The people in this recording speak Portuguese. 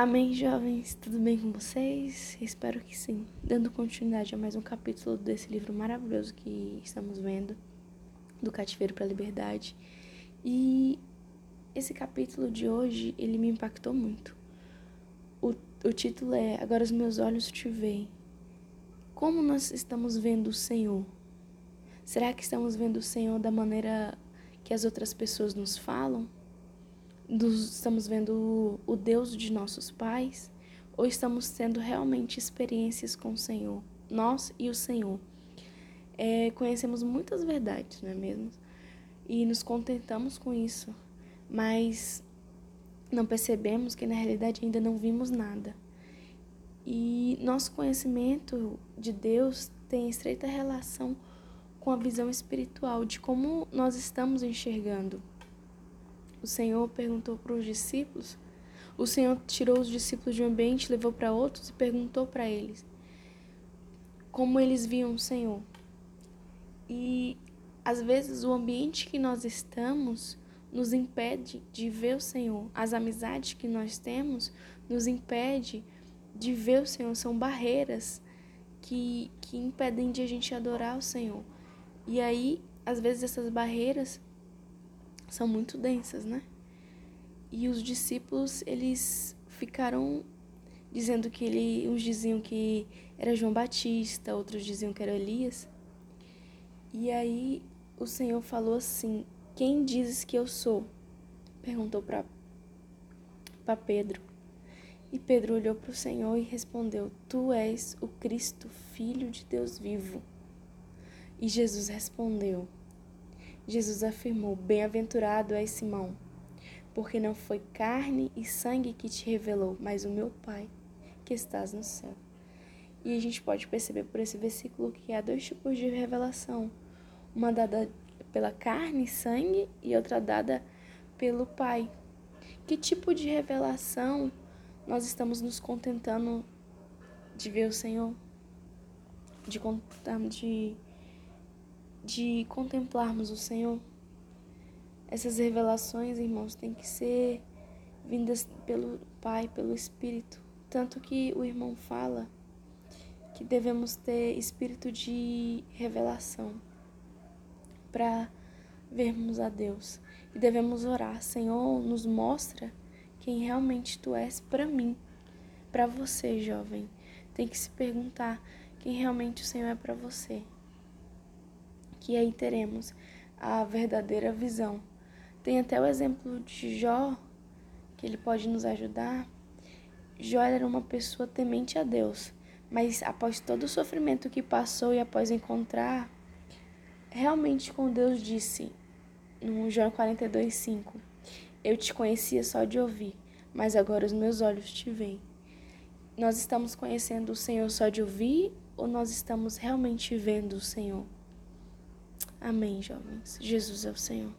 Amém, jovens? Tudo bem com vocês? Espero que sim. Dando continuidade a mais um capítulo desse livro maravilhoso que estamos vendo, do cativeiro para a liberdade. E esse capítulo de hoje, ele me impactou muito. O, o título é Agora os meus olhos te veem. Como nós estamos vendo o Senhor? Será que estamos vendo o Senhor da maneira que as outras pessoas nos falam? Estamos vendo o Deus de nossos pais ou estamos tendo realmente experiências com o Senhor, nós e o Senhor. É, conhecemos muitas verdades, não é mesmo? E nos contentamos com isso, mas não percebemos que na realidade ainda não vimos nada. E nosso conhecimento de Deus tem estreita relação com a visão espiritual de como nós estamos enxergando o Senhor perguntou para os discípulos. O Senhor tirou os discípulos de um ambiente, levou para outros e perguntou para eles como eles viam o Senhor. E às vezes o ambiente que nós estamos nos impede de ver o Senhor. As amizades que nós temos nos impede de ver o Senhor. São barreiras que, que impedem de a gente adorar o Senhor. E aí, às vezes essas barreiras são muito densas, né? E os discípulos, eles ficaram dizendo que ele, uns diziam que era João Batista, outros diziam que era Elias. E aí o Senhor falou assim: "Quem dizes que eu sou?" perguntou para para Pedro. E Pedro olhou para o Senhor e respondeu: Tu és o Cristo, filho de Deus vivo. E Jesus respondeu: Jesus afirmou: Bem-aventurado és Simão, porque não foi carne e sangue que te revelou, mas o meu Pai que estás no céu. E a gente pode perceber por esse versículo que há dois tipos de revelação: uma dada pela carne e sangue e outra dada pelo Pai. Que tipo de revelação nós estamos nos contentando de ver o Senhor? De, de de contemplarmos o Senhor. Essas revelações, irmãos, têm que ser vindas pelo Pai, pelo Espírito. Tanto que o irmão fala que devemos ter espírito de revelação para vermos a Deus. E devemos orar, Senhor, nos mostra quem realmente tu és para mim, para você, jovem. Tem que se perguntar quem realmente o Senhor é para você que aí teremos a verdadeira visão. Tem até o exemplo de Jó, que ele pode nos ajudar. Jó era uma pessoa temente a Deus, mas após todo o sofrimento que passou e após encontrar realmente com Deus, disse no Jó 42:5: Eu te conhecia só de ouvir, mas agora os meus olhos te veem. Nós estamos conhecendo o Senhor só de ouvir ou nós estamos realmente vendo o Senhor? Amém, jovens. Jesus é o Senhor.